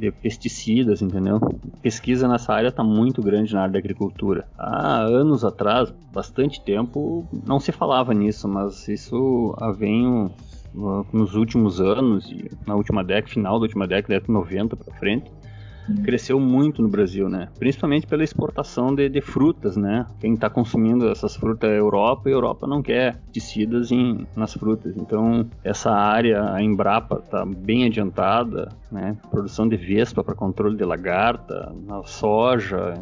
de pesticidas, entendeu? Pesquisa nessa área está muito grande na área da agricultura. Há anos atrás, bastante tempo, não se falava nisso, mas isso vem nos últimos anos, na última década, final da última década, década de 90 para frente, cresceu muito no Brasil, né? Principalmente pela exportação de, de frutas, né? Quem está consumindo essas frutas é a Europa e a Europa não quer pesticidas em, nas frutas. Então, essa área, a Embrapa, está bem adiantada, né? Produção de vespa para controle de lagarta, na soja,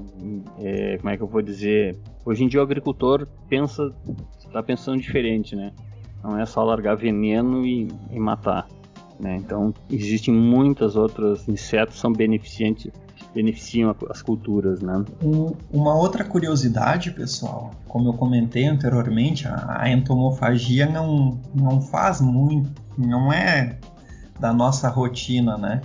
é, como é que eu vou dizer? Hoje em dia o agricultor pensa, está pensando diferente, né? Não é só largar veneno e, e matar. Né? Então, existem muitas outras insetos são beneficentes, beneficiam as culturas, né? Um- uma outra curiosidade, pessoal, como eu comentei anteriormente, a, a entomofagia não, não faz muito, não é da nossa rotina, né?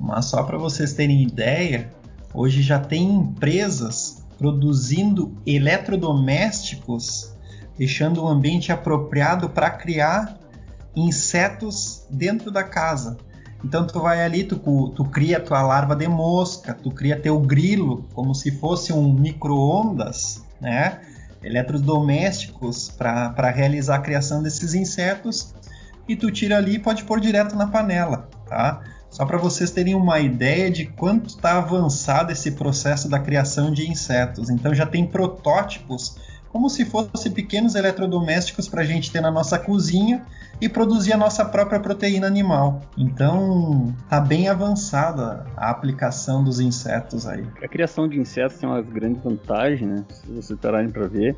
Mas só para vocês terem ideia, hoje já tem empresas produzindo eletrodomésticos, deixando o ambiente apropriado para criar insetos dentro da casa. Então tu vai ali, tu, tu cria tua larva de mosca, tu cria teu grilo como se fosse um micro-ondas, né? Eletrodomésticos para realizar a criação desses insetos e tu tira ali e pode pôr direto na panela, tá? Só para vocês terem uma ideia de quanto está avançado esse processo da criação de insetos. Então já tem protótipos como se fossem pequenos eletrodomésticos para a gente ter na nossa cozinha e produzir a nossa própria proteína animal. Então, tá bem avançada a aplicação dos insetos aí. A criação de insetos tem uma grande vantagem, né? Se vocês pararem para ver,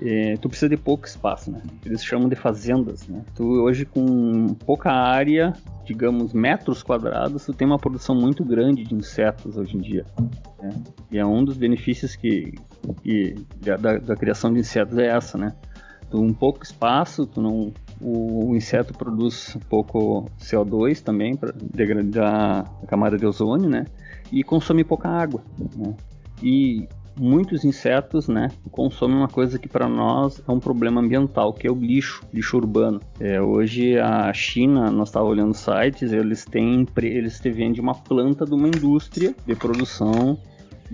é, tu precisa de pouco espaço, né? Eles chamam de fazendas, né? Tu hoje com pouca área, digamos metros quadrados, tu tem uma produção muito grande de insetos hoje em dia. né? E é um dos benefícios que, que da, da- criação de insetos é essa, né? Tu um pouco espaço, tu não o, o inseto produz pouco CO2 também para degradar a camada de ozônio, né? E consome pouca água, né? E muitos insetos, né, consomem uma coisa que para nós é um problema ambiental, que é o lixo, lixo urbano. É, hoje a China, nós estávamos olhando sites, eles têm, eles te vendem uma planta de uma indústria de produção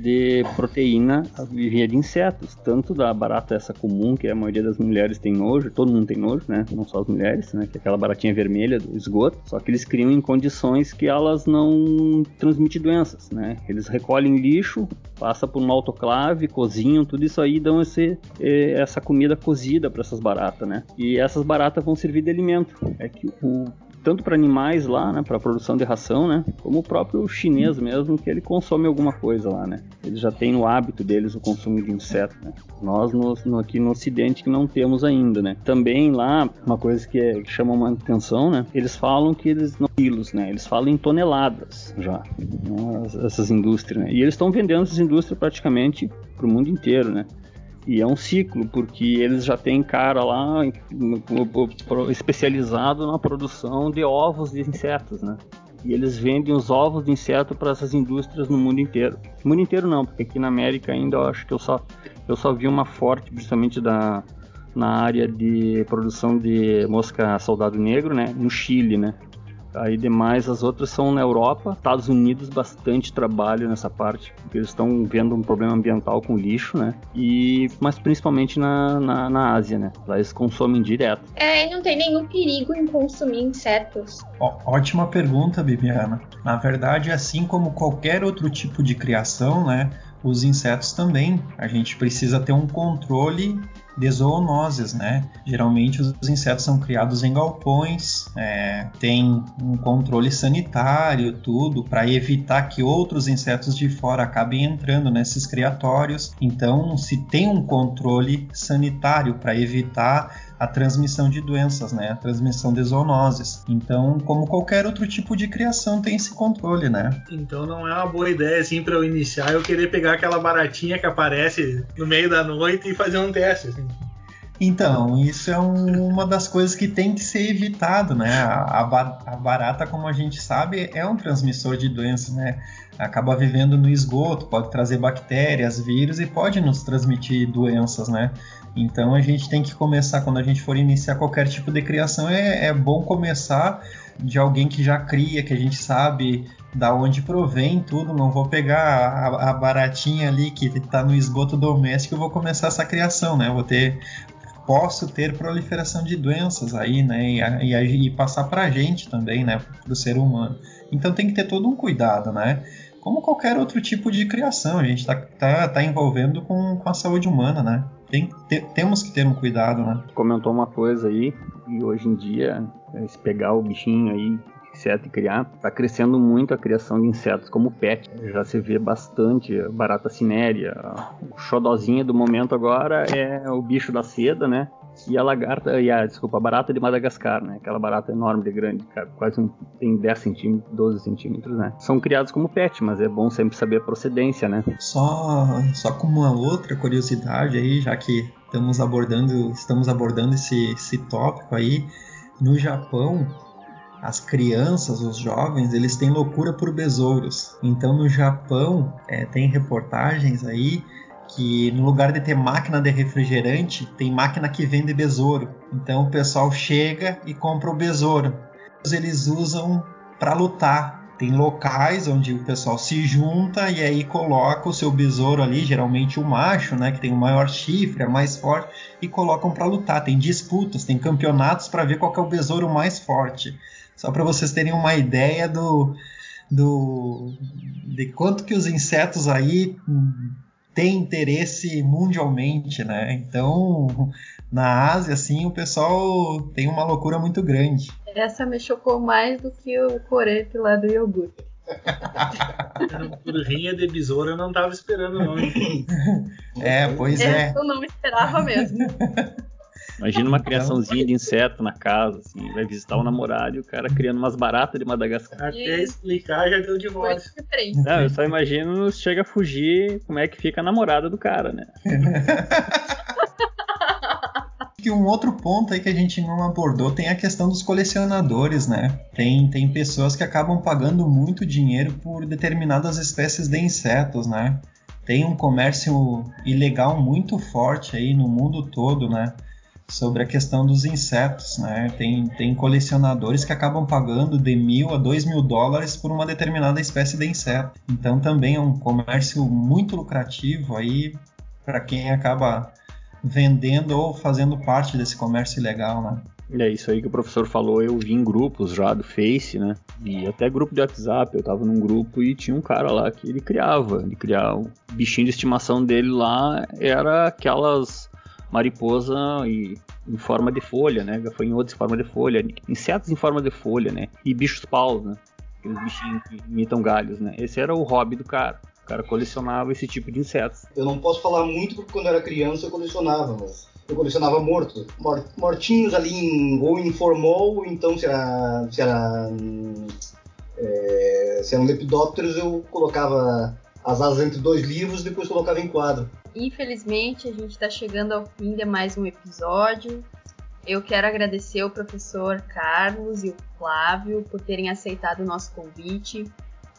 de proteína via de insetos, tanto da barata essa comum, que a maioria das mulheres tem nojo, todo mundo tem nojo, né? Não só as mulheres, né? Que é aquela baratinha vermelha do esgoto. Só que eles criam em condições que elas não transmitem doenças, né? Eles recolhem lixo, passa por uma autoclave, cozinham, tudo isso aí dão esse, eh, essa comida cozida para essas baratas, né? E essas baratas vão servir de alimento. É que o tanto para animais lá, né, para produção de ração, né, como o próprio chinês mesmo, que ele consome alguma coisa lá, né. Eles já têm no hábito deles o consumo de inseto, né. Nós no, no, aqui no Ocidente que não temos ainda, né. Também lá uma coisa que, é, que chama uma atenção, né, eles falam que eles não quilos, né, eles falam em toneladas já, né, essas indústrias, né. E eles estão vendendo essas indústrias praticamente para o mundo inteiro, né. E é um ciclo, porque eles já têm cara lá especializado na produção de ovos de insetos, né? E eles vendem os ovos de inseto para essas indústrias no mundo inteiro. No mundo inteiro não, porque aqui na América ainda eu acho que eu só, eu só vi uma forte, principalmente da, na área de produção de mosca soldado negro, né? No Chile, né? Aí demais as outras são na Europa, Estados Unidos bastante trabalho nessa parte, porque eles estão vendo um problema ambiental com lixo, né? E mas principalmente na, na, na Ásia, né? Lá eles consomem direto. É, não tem nenhum perigo em consumir insetos. Ó, ótima pergunta, Bibiana. Na verdade, assim como qualquer outro tipo de criação, né? Os insetos também. A gente precisa ter um controle de zoonoses, né? Geralmente os insetos são criados em galpões, é, tem um controle sanitário, tudo, para evitar que outros insetos de fora acabem entrando nesses criatórios. Então, se tem um controle sanitário para evitar a transmissão de doenças, né? A transmissão de zoonoses. Então, como qualquer outro tipo de criação, tem esse controle, né? Então não é uma boa ideia assim para eu iniciar eu querer pegar aquela baratinha que aparece no meio da noite e fazer um teste. Assim. Então, isso é um, uma das coisas que tem que ser evitado, né? A, a, barata, como a gente sabe, é um transmissor de doenças, né? Acaba vivendo no esgoto, pode trazer bactérias, vírus e pode nos transmitir doenças, né? Então a gente tem que começar, quando a gente for iniciar qualquer tipo de criação, é, é bom começar de alguém que já cria, que a gente sabe da onde provém tudo. Não vou pegar a, a baratinha ali que está no esgoto doméstico e vou começar essa criação, né? vou ter posso ter proliferação de doenças aí, né? E, e, e passar para a gente também, né? Para o ser humano. Então tem que ter todo um cuidado, né? Como qualquer outro tipo de criação, a gente está tá, tá envolvendo com, com a saúde humana, né? Tem, te, temos que ter um cuidado, né? Comentou uma coisa aí, e hoje em dia, se pegar o bichinho aí, inseto e criar, está crescendo muito a criação de insetos como pet. Já se vê bastante barata cinérea. O xodozinho do momento agora é o bicho da seda, né? E a lagarta, e a, desculpa, a barata de Madagascar, né? Aquela barata enorme de grande, quase um, tem 10 centímetros, 12 centímetros, né? São criados como pet, mas é bom sempre saber a procedência, né? Só, só como uma outra curiosidade aí, já que estamos abordando, estamos abordando esse, esse tópico aí, no Japão, as crianças, os jovens, eles têm loucura por besouros. Então no Japão é, tem reportagens aí que no lugar de ter máquina de refrigerante, tem máquina que vende besouro. Então o pessoal chega e compra o besouro. Eles usam para lutar. Tem locais onde o pessoal se junta e aí coloca o seu besouro ali, geralmente o macho, né, que tem o maior chifre, é mais forte, e colocam para lutar. Tem disputas, tem campeonatos para ver qual é o besouro mais forte. Só para vocês terem uma ideia do, do de quanto que os insetos aí tem interesse mundialmente, né? Então, *laughs* na Ásia, assim, o pessoal tem uma loucura muito grande. Essa me chocou mais do que o coreto lá do iogurte. Por rinha de besouro eu não tava esperando, não. *laughs* É, pois é. Eu não esperava mesmo. *laughs* Imagina uma *laughs* criaçãozinha de inseto na casa, assim, vai visitar o namorado e o cara criando umas baratas de Madagascar. Até explicar já deu divórcio. Não, eu só imagino chega a fugir, como é que fica a namorada do cara, né? *laughs* E um outro ponto aí que a gente não abordou tem a questão dos colecionadores, né? Tem, tem pessoas que acabam pagando muito dinheiro por determinadas espécies de insetos, né? Tem um comércio ilegal muito forte aí no mundo todo, né? Sobre a questão dos insetos, né? Tem, tem colecionadores que acabam pagando de mil a dois mil dólares por uma determinada espécie de inseto. Então também é um comércio muito lucrativo aí para quem acaba vendendo ou fazendo parte desse comércio ilegal, né? É isso aí que o professor falou, eu vi em grupos já do Face, né? E até grupo de WhatsApp, eu tava num grupo e tinha um cara lá que ele criava, ele criava o bichinho de estimação dele lá era aquelas mariposa e, em forma de folha, né? Gafanhotos em forma de folha, insetos em forma de folha, né? E bichos paus, né? Aqueles bichinhos que imitam galhos, né? Esse era o hobby do cara. O cara colecionava esse tipo de insetos. Eu não posso falar muito porque quando eu era criança eu colecionava, mas eu colecionava morto, mortinhos ali em, ou em formol, ou então se era, se era, é, se eram lepidópteros eu colocava as asas entre dois livros e depois colocava em quadro. Infelizmente a gente está chegando ao fim de mais um episódio. Eu quero agradecer o professor Carlos e o Flávio por terem aceitado o nosso convite,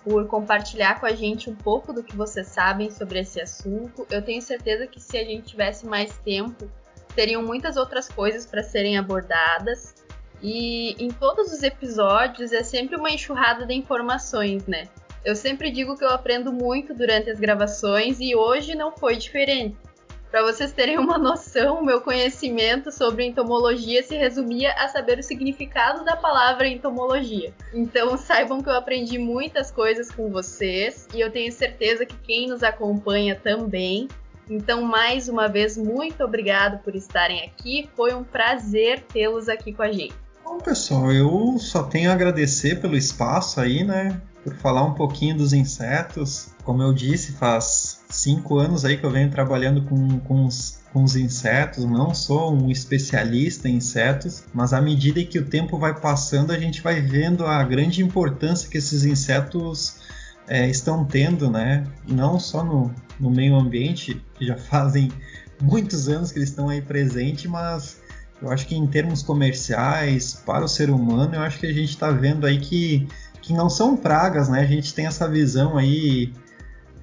por compartilhar com a gente um pouco do que vocês sabem sobre esse assunto. Eu tenho certeza que se a gente tivesse mais tempo, teriam muitas outras coisas para serem abordadas. E em todos os episódios é sempre uma enxurrada de informações, né? Eu sempre digo que eu aprendo muito durante as gravações e hoje não foi diferente. Para vocês terem uma noção, meu conhecimento sobre entomologia se resumia a saber o significado da palavra entomologia. Então saibam que eu aprendi muitas coisas com vocês e eu tenho certeza que quem nos acompanha também. Então, mais uma vez, muito obrigado por estarem aqui. Foi um prazer tê-los aqui com a gente. Bom, pessoal, eu só tenho a agradecer pelo espaço aí, né? Por falar um pouquinho dos insetos. Como eu disse, faz cinco anos aí que eu venho trabalhando com, com os com os insetos, não sou um especialista em insetos, mas à medida que o tempo vai passando, a gente vai vendo a grande importância que esses insetos é, estão tendo, né? Não só no, no meio ambiente, que já *laughs* fazem muitos anos que eles estão aí presentes, mas eu acho que em termos comerciais, para o ser humano, eu acho que a gente está vendo aí que, que não são pragas, né? A gente tem essa visão aí,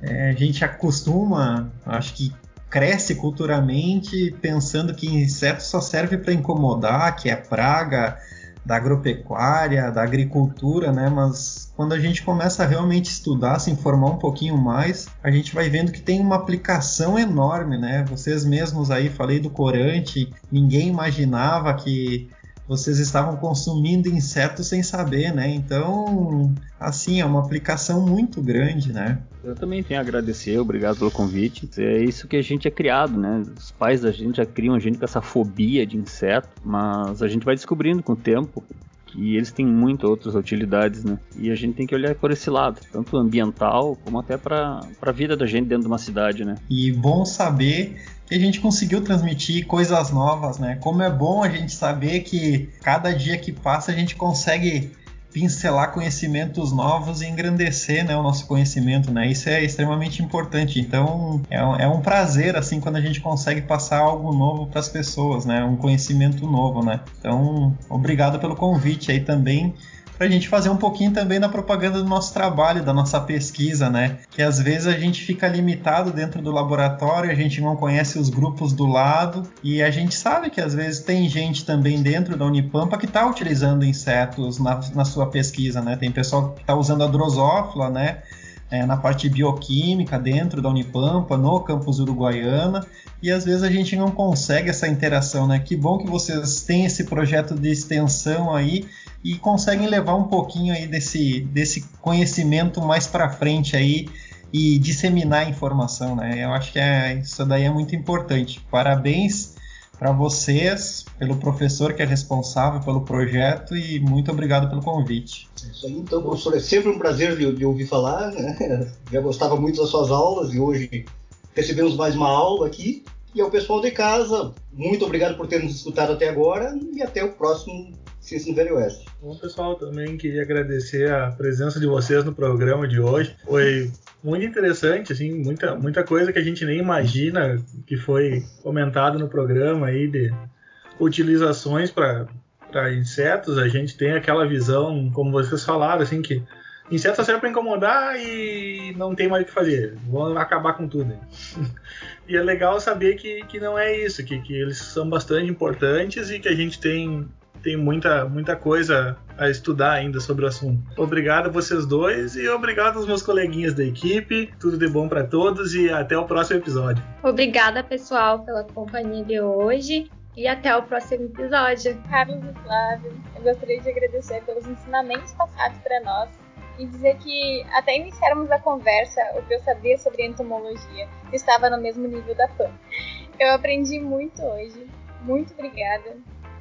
é, a gente acostuma, acho que cresce culturalmente pensando que inseto só serve para incomodar, que é praga da agropecuária, da agricultura, né? Mas quando a gente começa a realmente estudar, se informar um pouquinho mais, a gente vai vendo que tem uma aplicação enorme, né? Vocês mesmos aí, falei do corante, ninguém imaginava que vocês estavam consumindo insetos sem saber, né? Então, assim, é uma aplicação muito grande, né? Eu também tenho a agradecer, obrigado pelo convite. É isso que a gente é criado, né? Os pais da gente já criam a gente com essa fobia de inseto, mas a gente vai descobrindo com o tempo e eles têm muitas outras utilidades, né? E a gente tem que olhar por esse lado, tanto ambiental como até para a vida da gente dentro de uma cidade, né? E bom saber que a gente conseguiu transmitir coisas novas, né? Como é bom a gente saber que cada dia que passa a gente consegue pincelar conhecimentos novos e engrandecer né, o nosso conhecimento, né? Isso é extremamente importante. Então é, é um prazer assim quando a gente consegue passar algo novo para as pessoas, né? Um conhecimento novo, né? Então obrigado pelo convite aí também para a gente fazer um pouquinho também da propaganda do nosso trabalho, da nossa pesquisa, né? Que às vezes a gente fica limitado dentro do laboratório, a gente não conhece os grupos do lado e a gente sabe que às vezes tem gente também dentro da Unipampa que está utilizando insetos na, na sua pesquisa, né? Tem pessoal que está usando a drosófila, né? É, na parte bioquímica dentro da Unipampa, no campus Uruguaiana, e às vezes a gente não consegue essa interação, né? Que bom que vocês têm esse projeto de extensão aí e conseguem levar um pouquinho aí desse, desse conhecimento mais para frente aí e disseminar a informação, né? Eu acho que é, isso daí é muito importante. Parabéns para vocês, pelo professor que é responsável pelo projeto e muito obrigado pelo convite. É isso aí, então, professor, é sempre um prazer de, de ouvir falar, né? *laughs* Já gostava muito das suas aulas e hoje recebemos mais uma aula aqui. E ao pessoal de casa, muito obrigado por ter nos escutado até agora e até o próximo Ciência no Velho Oeste. Bom, pessoal, também queria agradecer a presença de vocês no programa de hoje. Foi muito interessante, assim, muita, muita coisa que a gente nem imagina que foi comentado no programa aí de utilizações para insetos. A gente tem aquela visão, como vocês falaram, assim, que insetos servem para incomodar e não tem mais o que fazer. Vão acabar com tudo. *laughs* e é legal saber que, que não é isso, que, que eles são bastante importantes e que a gente tem tem muita, muita coisa a estudar ainda sobre o assunto. Obrigado a vocês dois e obrigado aos meus coleguinhas da equipe. Tudo de bom para todos e até o próximo episódio. Obrigada, pessoal, pela companhia de hoje. E até o próximo episódio. Carlos e Flávio, eu gostaria de agradecer pelos ensinamentos passados para nós e dizer que, até iniciarmos a conversa, o que eu sabia sobre entomologia estava no mesmo nível da PAN. Eu aprendi muito hoje. Muito obrigada.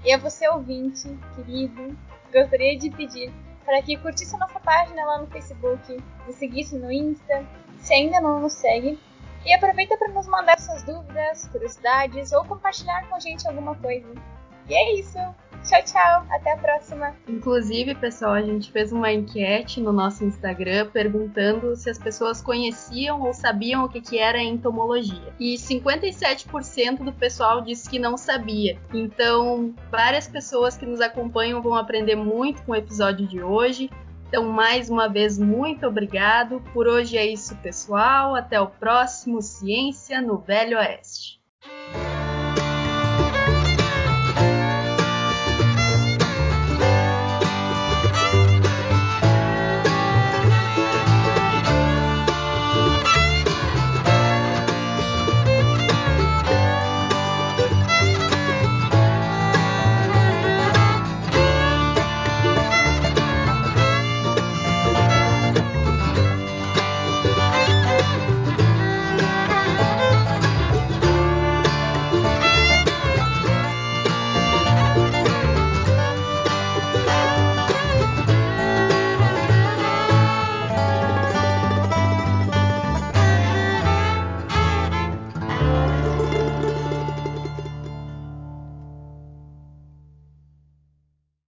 E a você, ouvinte, querido, gostaria de pedir para que curtisse a nossa página lá no Facebook, nos seguisse no Insta, se ainda não nos segue, e aproveita para nos mandar suas dúvidas, curiosidades ou compartilhar com a gente alguma coisa. E é isso. Tchau, tchau. Até a próxima. Inclusive, pessoal, a gente fez uma enquete no nosso Instagram perguntando se as pessoas conheciam ou sabiam o que, que era entomologia. E 57% do pessoal disse que não sabia. Então, várias pessoas que nos acompanham vão aprender muito com o episódio de hoje. Então, mais uma vez, muito obrigado. Por hoje é isso, pessoal. Até o próximo Ciência no Velho Oeste.